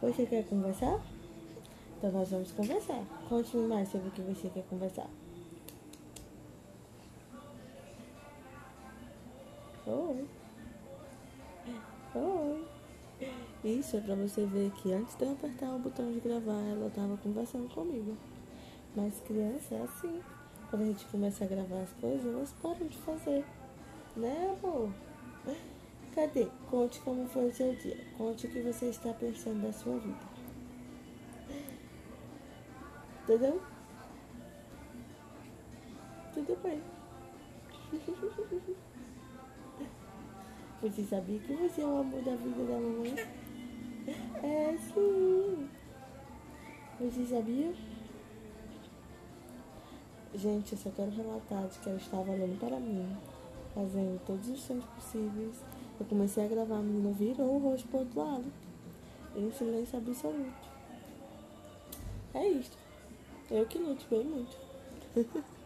Você quer conversar? Então nós vamos conversar. Conte-me mais sobre o que você quer conversar. Oi. Oi. Isso é pra você ver que antes de eu apertar o botão de gravar, ela tava conversando comigo. Mas criança é assim. Quando a gente começa a gravar as coisas, elas param de fazer. Né, amor? Cadê? Conte como foi o seu dia. Conte o que você está pensando da sua vida. Entendeu? Tudo bem. Você sabia que você é o amor da vida da mamãe? É sim. Você sabia? Gente, eu só quero relatar de que ela estava olhando para mim, fazendo todos os sons possíveis. Eu comecei a gravar, a menina virou o rosto para o outro lado. Em silêncio absoluto. É isto. Eu que luto bem muito.